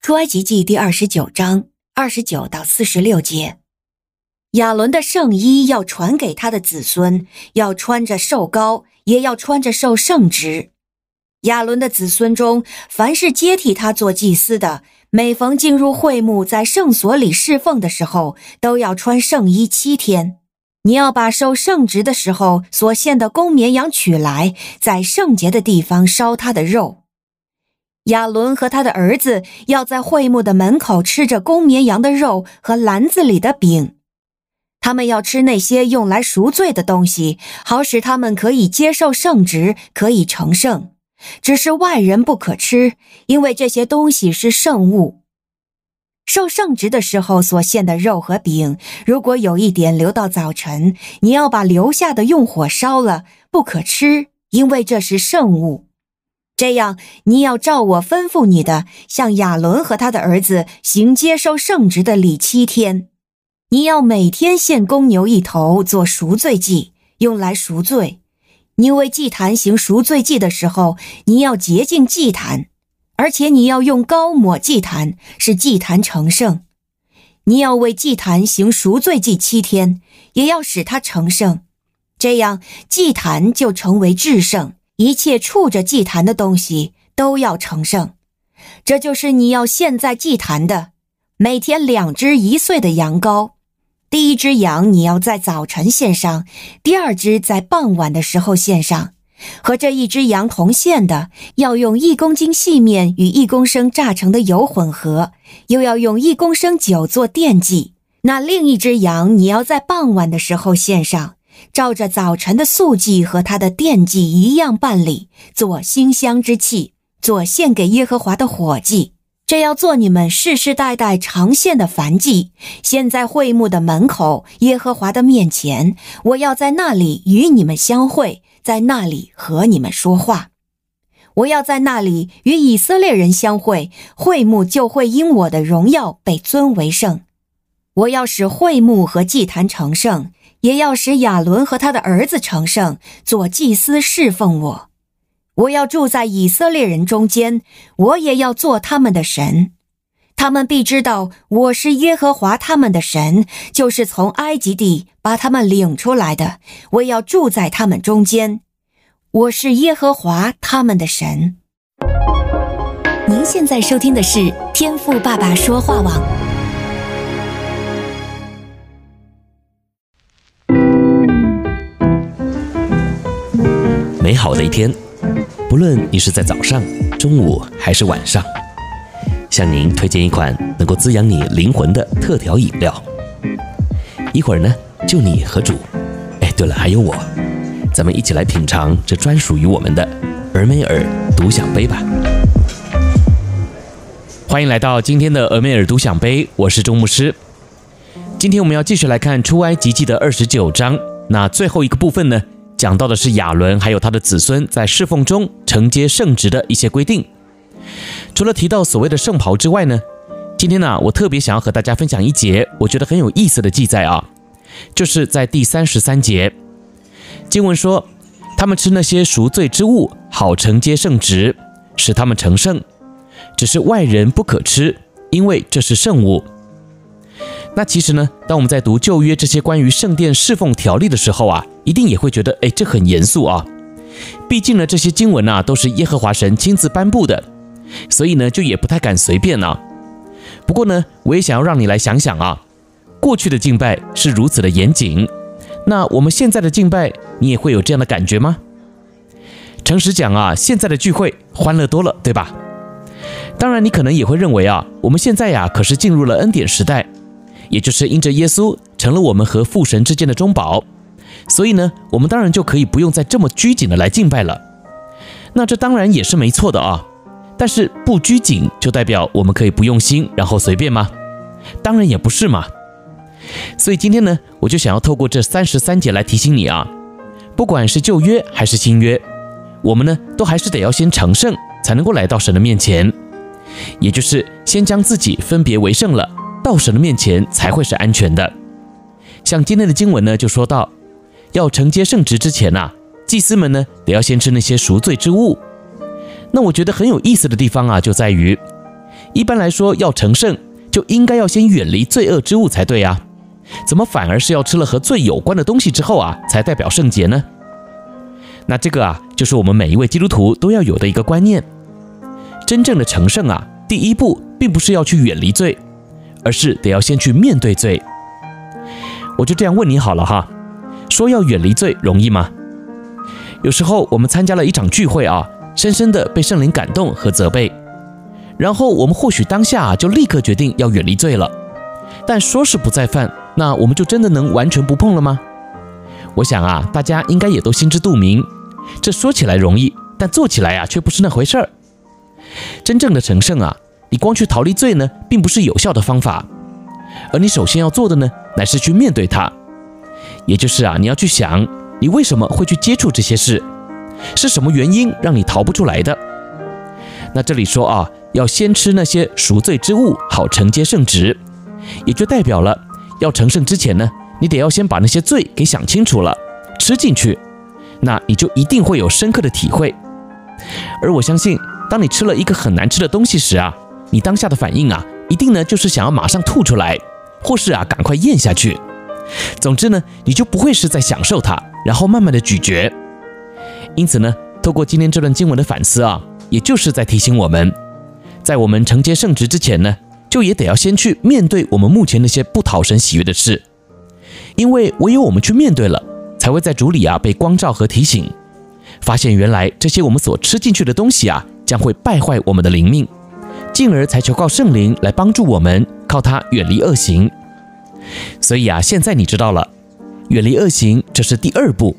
出埃及记第二十九章二十九到四十六节，亚伦的圣衣要传给他的子孙，要穿着受膏，也要穿着受圣职。亚伦的子孙中，凡是接替他做祭司的，每逢进入会幕，在圣所里侍奉的时候，都要穿圣衣七天。你要把受圣职的时候所献的公绵羊取来，在圣洁的地方烧他的肉。亚伦和他的儿子要在会幕的门口吃着公绵羊的肉和篮子里的饼，他们要吃那些用来赎罪的东西，好使他们可以接受圣职，可以成圣。只是外人不可吃，因为这些东西是圣物。受圣职的时候所献的肉和饼，如果有一点留到早晨，你要把留下的用火烧了，不可吃，因为这是圣物。这样，你要照我吩咐你的，向亚伦和他的儿子行接受圣职的礼七天。你要每天献公牛一头做赎罪祭，用来赎罪。你为祭坛行赎罪祭的时候，你要洁净祭坛。而且你要用膏抹祭坛，使祭坛成圣。你要为祭坛行赎罪祭七天，也要使它成圣。这样祭坛就成为至圣，一切触着祭坛的东西都要成圣。这就是你要献在祭坛的，每天两只一岁的羊羔。第一只羊你要在早晨献上，第二只在傍晚的时候献上。和这一只羊同献的，要用一公斤细面与一公升榨成的油混合，又要用一公升酒做奠祭。那另一只羊，你要在傍晚的时候献上，照着早晨的素祭和他的奠祭一样办理，做馨香之气，做献给耶和华的火祭。这要做你们世世代代常献的燔祭，献在会幕的门口，耶和华的面前。我要在那里与你们相会。在那里和你们说话，我要在那里与以色列人相会，会幕就会因我的荣耀被尊为圣。我要使会幕和祭坛成圣，也要使亚伦和他的儿子成圣，做祭司侍奉我。我要住在以色列人中间，我也要做他们的神。他们必知道我是耶和华他们的神，就是从埃及地把他们领出来的。我要住在他们中间，我是耶和华他们的神。您现在收听的是天赋爸爸说话网。美好的一天，不论你是在早上、中午还是晚上。向您推荐一款能够滋养你灵魂的特调饮料。一会儿呢，就你和主，哎，对了，还有我，咱们一起来品尝这专属于我们的俄梅尔独享杯吧。欢迎来到今天的俄梅尔独享杯，我是钟牧师。今天我们要继续来看出埃及记的二十九章，那最后一个部分呢，讲到的是亚伦还有他的子孙在侍奉中承接圣职的一些规定。除了提到所谓的圣袍之外呢，今天呢，我特别想要和大家分享一节我觉得很有意思的记载啊，就是在第三十三节，经文说，他们吃那些赎罪之物，好承接圣职，使他们成圣，只是外人不可吃，因为这是圣物。那其实呢，当我们在读旧约这些关于圣殿侍奉条例的时候啊，一定也会觉得，哎，这很严肃啊。毕竟呢，这些经文呐、啊、都是耶和华神亲自颁布的，所以呢就也不太敢随便啊。不过呢，我也想要让你来想想啊，过去的敬拜是如此的严谨，那我们现在的敬拜，你也会有这样的感觉吗？诚实讲啊，现在的聚会欢乐多了，对吧？当然，你可能也会认为啊，我们现在呀可是进入了恩典时代，也就是因着耶稣成了我们和父神之间的中保。所以呢，我们当然就可以不用再这么拘谨的来敬拜了。那这当然也是没错的啊。但是不拘谨就代表我们可以不用心，然后随便吗？当然也不是嘛。所以今天呢，我就想要透过这三十三节来提醒你啊，不管是旧约还是新约，我们呢都还是得要先成圣，才能够来到神的面前。也就是先将自己分别为圣了，到神的面前才会是安全的。像今天的经文呢，就说到。要承接圣职之前呐、啊，祭司们呢得要先吃那些赎罪之物。那我觉得很有意思的地方啊，就在于一般来说，要成圣就应该要先远离罪恶之物才对啊，怎么反而是要吃了和罪有关的东西之后啊，才代表圣洁呢？那这个啊，就是我们每一位基督徒都要有的一个观念。真正的成圣啊，第一步并不是要去远离罪，而是得要先去面对罪。我就这样问你好了哈，说要远离罪容易吗？有时候我们参加了一场聚会啊，深深的被圣灵感动和责备，然后我们或许当下啊就立刻决定要远离罪了，但说是不再犯，那我们就真的能完全不碰了吗？我想啊，大家应该也都心知肚明。这说起来容易，但做起来啊却不是那回事儿。真正的成圣啊，你光去逃离罪呢，并不是有效的方法。而你首先要做的呢，乃是去面对它。也就是啊，你要去想，你为什么会去接触这些事，是什么原因让你逃不出来的？那这里说啊，要先吃那些赎罪之物，好承接圣旨，也就代表了要成圣之前呢，你得要先把那些罪给想清楚了，吃进去。那你就一定会有深刻的体会，而我相信，当你吃了一个很难吃的东西时啊，你当下的反应啊，一定呢就是想要马上吐出来，或是啊赶快咽下去。总之呢，你就不会是在享受它，然后慢慢的咀嚼。因此呢，透过今天这段经文的反思啊，也就是在提醒我们，在我们承接圣职之前呢，就也得要先去面对我们目前那些不讨神喜悦的事，因为唯有我们去面对了。才会在主里啊被光照和提醒，发现原来这些我们所吃进去的东西啊将会败坏我们的灵命，进而才求告圣灵来帮助我们，靠它远离恶行。所以啊，现在你知道了，远离恶行这是第二步，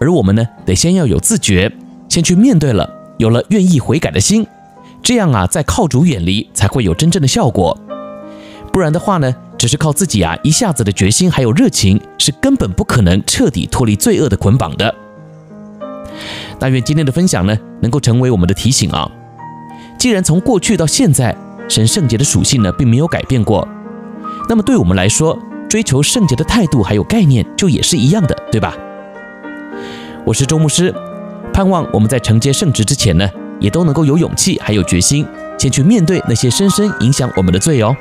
而我们呢得先要有自觉，先去面对了，有了愿意悔改的心，这样啊再靠主远离才会有真正的效果。不然的话呢，只是靠自己啊，一下子的决心还有热情，是根本不可能彻底脱离罪恶的捆绑的。但愿今天的分享呢，能够成为我们的提醒啊。既然从过去到现在，神圣洁的属性呢，并没有改变过，那么对我们来说，追求圣洁的态度还有概念，就也是一样的，对吧？我是周牧师，盼望我们在承接圣职之前呢，也都能够有勇气还有决心，先去面对那些深深影响我们的罪哦。